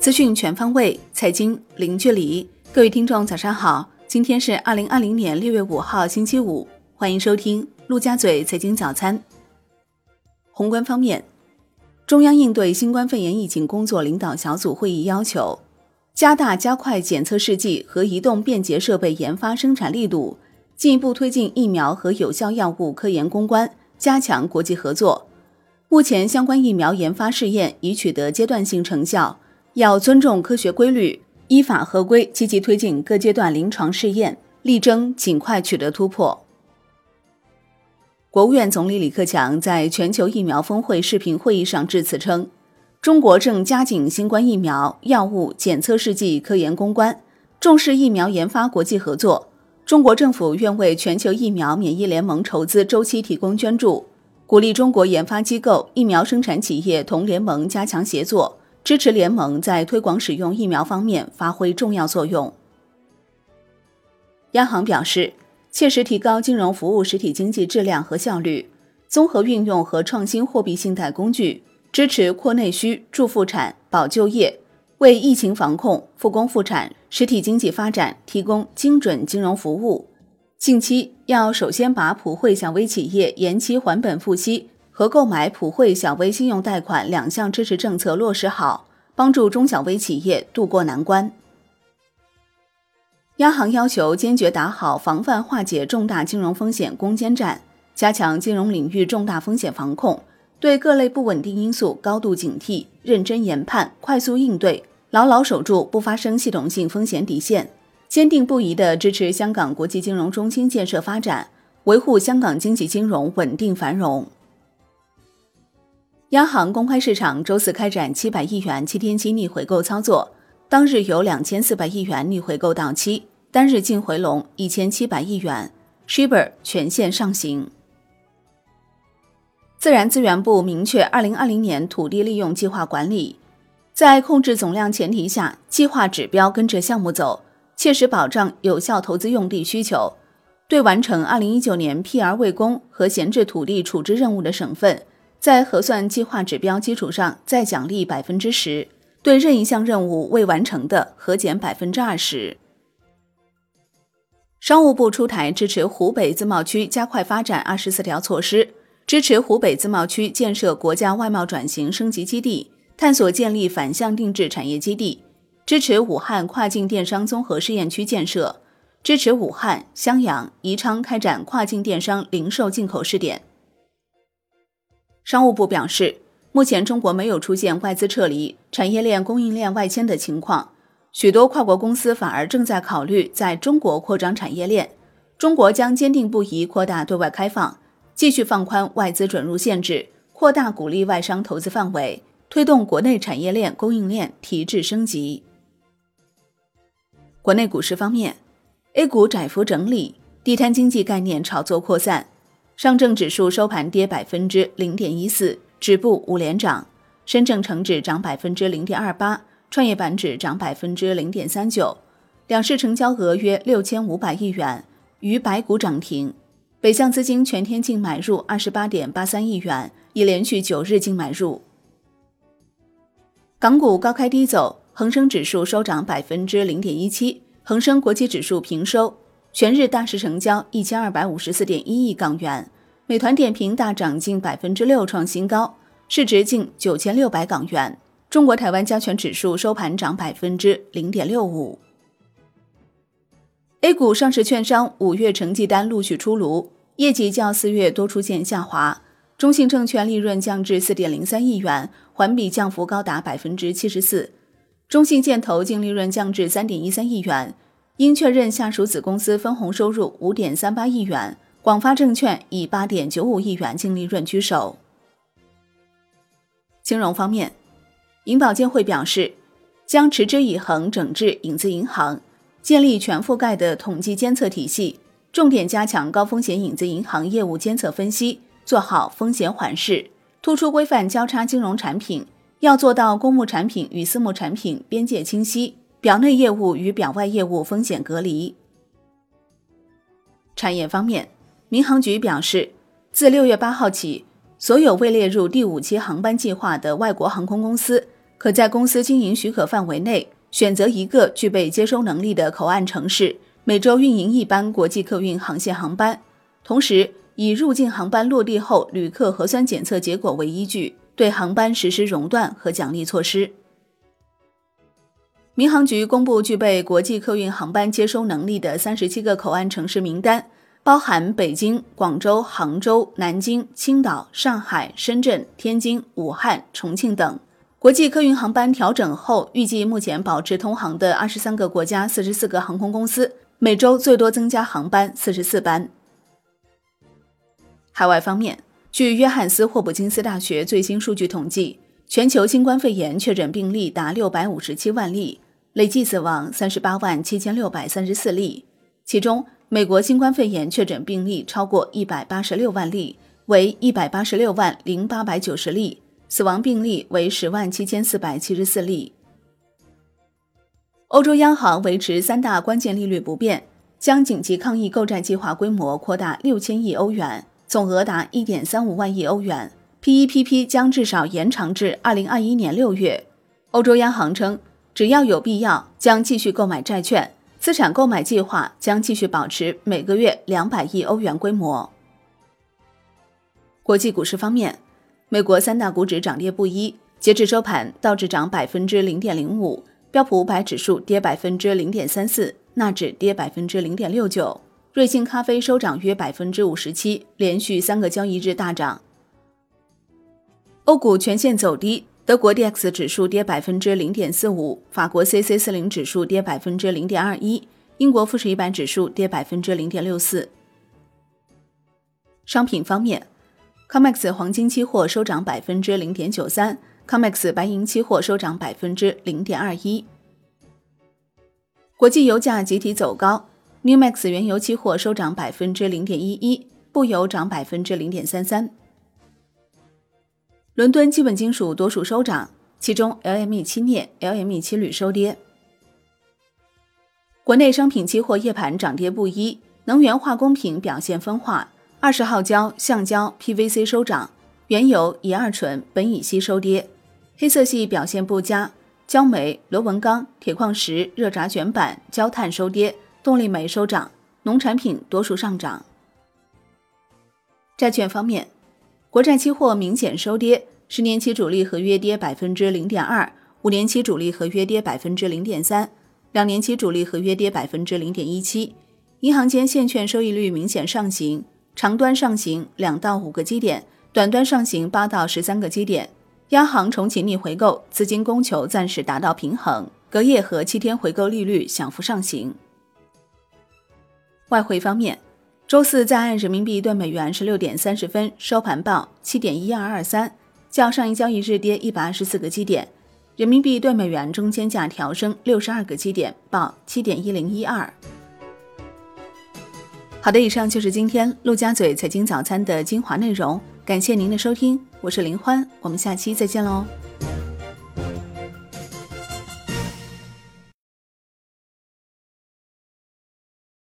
资讯全方位，财经零距离。各位听众，早上好！今天是二零二零年六月五号，星期五。欢迎收听陆家嘴财经早餐。宏观方面，中央应对新冠肺炎疫情工作领导小组会议要求，加大加快检测试剂和移动便捷设备研发生产力度，进一步推进疫苗和有效药物科研攻关，加强国际合作。目前，相关疫苗研发试验已取得阶段性成效。要尊重科学规律，依法合规，积极推进各阶段临床试验，力争尽快取得突破。国务院总理李克强在全球疫苗峰会视频会议上致辞称：“中国正加紧新冠疫苗、药物、检测试剂科研攻关，重视疫苗研发国际合作。中国政府愿为全球疫苗免疫联盟筹资周期提供捐助，鼓励中国研发机构、疫苗生产企业同联盟加强协作。”支持联盟在推广使用疫苗方面发挥重要作用。央行表示，切实提高金融服务实体经济质量和效率，综合运用和创新货币信贷工具，支持扩内需、助复产、保就业，为疫情防控、复工复产、实体经济发展提供精准金融服务。近期要首先把普惠小微企业延期还本付息。和购买普惠小微信用贷款两项支持政策落实好，帮助中小微企业渡过难关。央行要求坚决打好防范化解重大金融风险攻坚战，加强金融领域重大风险防控，对各类不稳定因素高度警惕，认真研判，快速应对，牢牢守住不发生系统性风险底线，坚定不移地支持香港国际金融中心建设发展，维护香港经济金融稳定繁荣。央行公开市场周四开展七百亿元七天期逆回购操作，当日有两千四百亿元逆回购到期，单日净回笼一千七百亿元，Shibor 全线上行。自然资源部明确，二零二零年土地利用计划管理，在控制总量前提下，计划指标跟着项目走，切实保障有效投资用地需求。对完成二零一九年 P 而未供和闲置土地处置任务的省份。在核算计划指标基础上，再奖励百分之十；对任一项任务未完成的，核减百分之二十。商务部出台支持湖北自贸区加快发展二十四条措施，支持湖北自贸区建设国家外贸转型升级基地，探索建立反向定制产业基地，支持武汉跨境电商综合试验区建设，支持武汉、襄阳、宜昌开展跨境电商零售进口试点。商务部表示，目前中国没有出现外资撤离、产业链供应链外迁的情况，许多跨国公司反而正在考虑在中国扩张产业链。中国将坚定不移扩大对外开放，继续放宽外资准入限制，扩大鼓励外商投资范围，推动国内产业链供应链提质升级。国内股市方面，A 股窄幅整理，地摊经济概念炒作扩散。上证指数收盘跌百分之零点一四，止步五连涨；深证成指涨百分之零点二八，创业板指涨百分之零点三九。两市成交额约六千五百亿元，逾百股涨停。北向资金全天净买入二十八点八三亿元，已连续九日净买入。港股高开低走，恒生指数收涨百分之零点一七，恒生国际指数平收。全日大市成交一千二百五十四点一亿港元，美团点评大涨近百分之六，创新高，市值近九千六百港元。中国台湾加权指数收盘涨百分之零点六五。A 股上市券商五月成绩单陆续出炉，业绩较四月多出现下滑。中信证券利润降至四点零三亿元，环比降幅高达百分之七十四。中信建投净利润降至三点一三亿元。应确认下属子公司分红收入五点三八亿元，广发证券以八点九五亿元净利润居首。金融方面，银保监会表示，将持之以恒整治影子银行，建立全覆盖的统计监测体系，重点加强高风险影子银行业务监测分析，做好风险缓释，突出规范交叉金融产品，要做到公募产品与私募产品边界清晰。表内业务与表外业务风险隔离。产业方面，民航局表示，自六月八号起，所有未列入第五期航班计划的外国航空公司，可在公司经营许可范围内选择一个具备接收能力的口岸城市，每周运营一班国际客运航线航班，同时以入境航班落地后旅客核酸检测结果为依据，对航班实施熔断和奖励措施。民航局公布具备国际客运航班接收能力的三十七个口岸城市名单，包含北京、广州、杭州、南京、青岛、上海、深圳、天津、武汉、重庆等。国际客运航班调整后，预计目前保持通航的二十三个国家、四十四个航空公司，每周最多增加航班四十四班。海外方面，据约翰斯霍普金斯大学最新数据统计，全球新冠肺炎确诊病例达六百五十七万例。累计死亡三十八万七千六百三十四例，其中美国新冠肺炎确诊病例超过一百八十六万例，为一百八十六万零八百九十例，死亡病例为十万七千四百七十四例。欧洲央行维持三大关键利率不变，将紧急抗疫购债计划规模扩大六千亿欧元，总额达一点三五万亿欧元。PEPP 将至少延长至二零二一年六月。欧洲央行称。只要有必要，将继续购买债券。资产购买计划将继续保持每个月两百亿欧元规模。国际股市方面，美国三大股指涨跌不一。截至收盘，道指涨百分之零点零五，标普五百指数跌百分之零点三四，纳指跌百分之零点六九。瑞幸咖啡收涨约百分之五十七，连续三个交易日大涨。欧股全线走低。德国 D X 指数跌百分之零点四五，法国 C C 四零指数跌百分之零点二一，英国富时一百指数跌百分之零点六四。商品方面，COMEX 黄金期货收涨百分之零点九三，COMEX 白银期货收涨百分之零点二一。国际油价集体走高，New Max 原油期货收涨百分之零点一一，布油涨百分之零点三三。伦敦基本金属多数收涨，其中 LME 期镍、LME 七铝收跌。国内商品期货夜盘涨跌不一，能源化工品表现分化，二十号胶、橡胶、PVC 收涨，原油、乙二醇、苯乙烯收跌。黑色系表现不佳，焦煤、螺纹钢、铁矿石、热轧卷板、焦炭收跌，动力煤收涨，农产品多数上涨。债券方面。国债期货明显收跌，十年期主力合约跌百分之零点二，五年期主力合约跌百分之零点三，两年期主力合约跌百分之零点一七。银行间现券收益率明显上行，长端上行两到五个基点，短端上行八到十三个基点。央行重启逆回购，资金供求暂时达到平衡，隔夜和七天回购利率小幅上行。外汇方面。周四在岸人民币兑美元十六点三十分收盘报七点一二二三，较上一交易日跌一百二十四个基点。人民币兑美元中间价调升六十二个基点，报七点一零一二。好的，以上就是今天陆家嘴财经早餐的精华内容，感谢您的收听，我是林欢，我们下期再见喽。